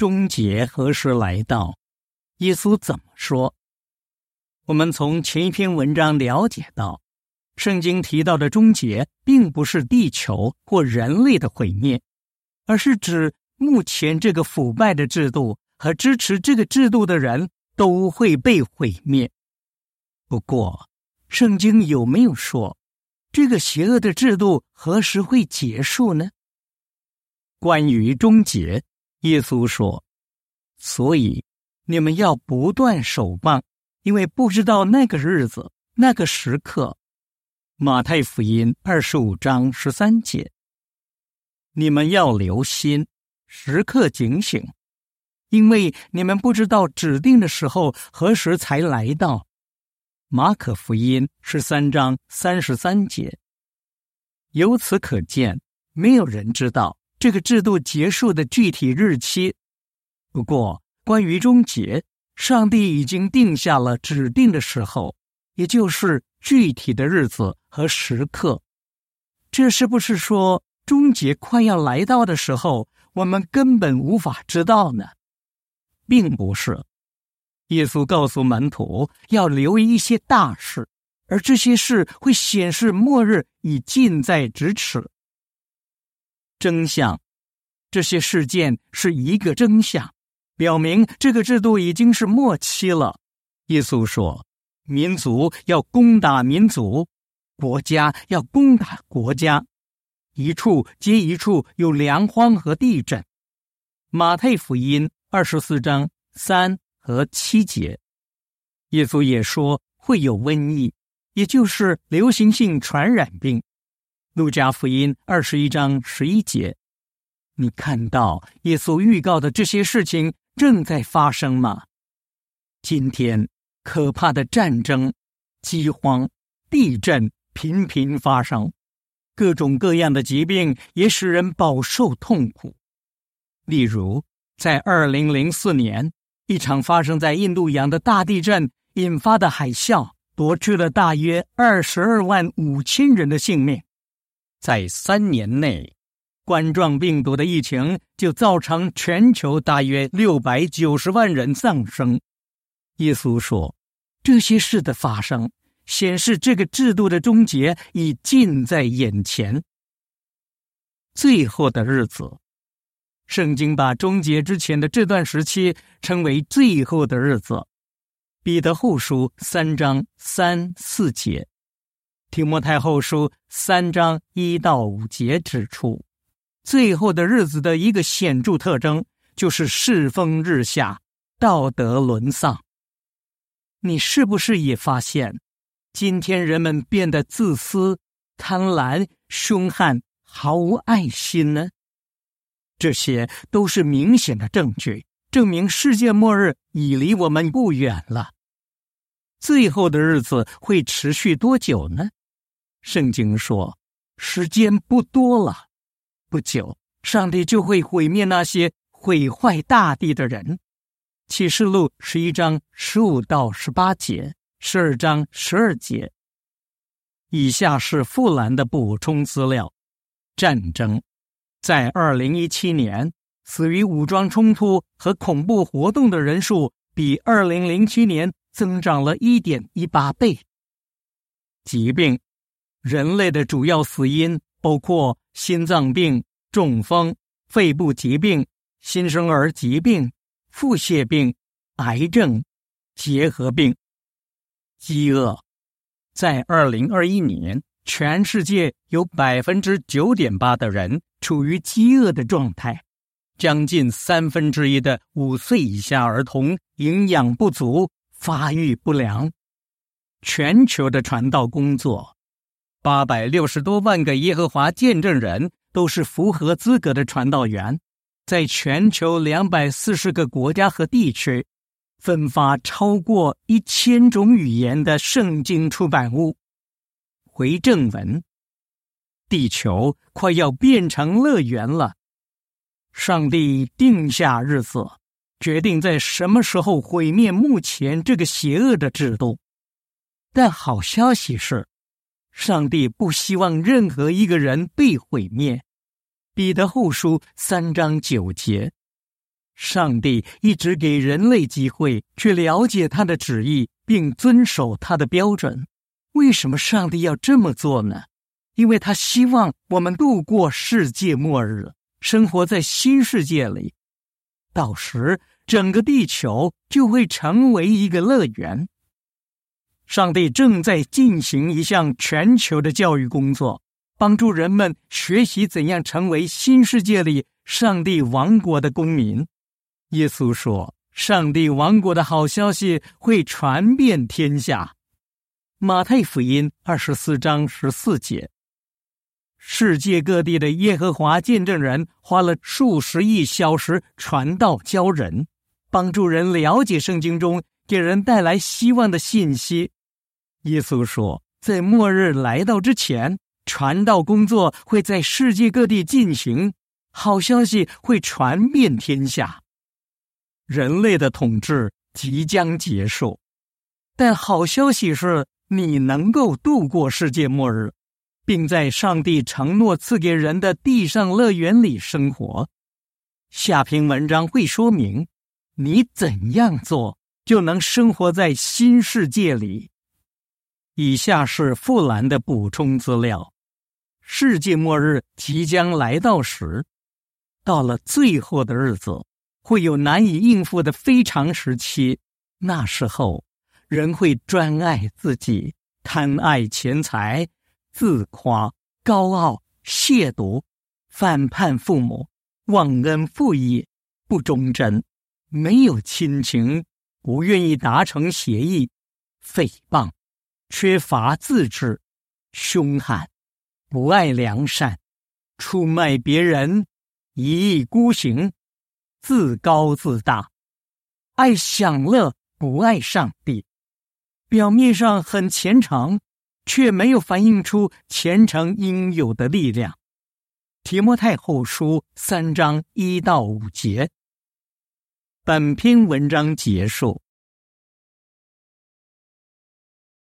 终结何时来到？耶稣怎么说？我们从前一篇文章了解到，圣经提到的终结，并不是地球或人类的毁灭，而是指目前这个腐败的制度和支持这个制度的人都会被毁灭。不过，圣经有没有说这个邪恶的制度何时会结束呢？关于终结，耶稣说：“所以你们要不断守望。”因为不知道那个日子、那个时刻，《马太福音》二十五章十三节，你们要留心，时刻警醒，因为你们不知道指定的时候何时才来到。《马可福音》十三章三十三节，由此可见，没有人知道这个制度结束的具体日期。不过，关于终结。上帝已经定下了指定的时候，也就是具体的日子和时刻。这是不是说终结快要来到的时候，我们根本无法知道呢？并不是。耶稣告诉门徒要留意一些大事，而这些事会显示末日已近在咫尺。真相，这些事件是一个真相。表明这个制度已经是末期了。耶稣说：“民族要攻打民族，国家要攻打国家，一处接一处有粮荒和地震。”马太福音二十四章三和七节，耶稣也说会有瘟疫，也就是流行性传染病。路加福音二十一章十一节，你看到耶稣预告的这些事情。正在发生吗？今天可怕的战争、饥荒、地震频频发生，各种各样的疾病也使人饱受痛苦。例如，在二零零四年，一场发生在印度洋的大地震引发的海啸，夺去了大约二十二万五千人的性命。在三年内。冠状病毒的疫情就造成全球大约六百九十万人丧生。耶稣说：“这些事的发生显示这个制度的终结已近在眼前。最后的日子，圣经把终结之前的这段时期称为最后的日子。彼得后书三章三四节，提摩太后书三章一到五节指出。”最后的日子的一个显著特征就是世风日下，道德沦丧。你是不是也发现，今天人们变得自私、贪婪、凶悍、毫无爱心呢？这些都是明显的证据，证明世界末日已离我们不远了。最后的日子会持续多久呢？圣经说，时间不多了。不久，上帝就会毁灭那些毁坏大地的人。启示录十一章十五到十八节，十二章十二节。以下是富兰的补充资料：战争在二零一七年死于武装冲突和恐怖活动的人数比二零零七年增长了一点一八倍。疾病，人类的主要死因包括。心脏病、中风、肺部疾病、新生儿疾病、腹泻病、癌症、结核病、饥饿，在二零二一年，全世界有百分之九点八的人处于饥饿的状态，将近三分之一的五岁以下儿童营养不足、发育不良。全球的传道工作。八百六十多万个耶和华见证人都是符合资格的传道员，在全球两百四十个国家和地区，分发超过一千种语言的圣经出版物。回正文，地球快要变成乐园了。上帝定下日子，决定在什么时候毁灭目前这个邪恶的制度。但好消息是。上帝不希望任何一个人被毁灭。彼得后书三章九节，上帝一直给人类机会去了解他的旨意，并遵守他的标准。为什么上帝要这么做呢？因为他希望我们度过世界末日，生活在新世界里。到时，整个地球就会成为一个乐园。上帝正在进行一项全球的教育工作，帮助人们学习怎样成为新世界里上帝王国的公民。耶稣说：“上帝王国的好消息会传遍天下。”马太福音二十四章十四节。世界各地的耶和华见证人花了数十亿小时传道教人，帮助人了解圣经中给人带来希望的信息。耶稣说：“在末日来到之前，传道工作会在世界各地进行，好消息会传遍天下。”人类的统治即将结束，但好消息是你能够度过世界末日，并在上帝承诺赐给人的地上乐园里生活。下篇文章会说明你怎样做就能生活在新世界里。以下是富兰的补充资料：世界末日即将来到时，到了最后的日子。会有难以应付的非常时期，那时候人会专爱自己，贪爱钱财，自夸、高傲、亵渎，反叛父母，忘恩负义，不忠贞，没有亲情，不愿意达成协议，诽谤，缺乏自制，凶悍，不爱良善，出卖别人，一意孤行。自高自大，爱享乐，不爱上帝。表面上很虔诚，却没有反映出虔诚应有的力量。提摩太后书三章一到五节。本篇文章结束。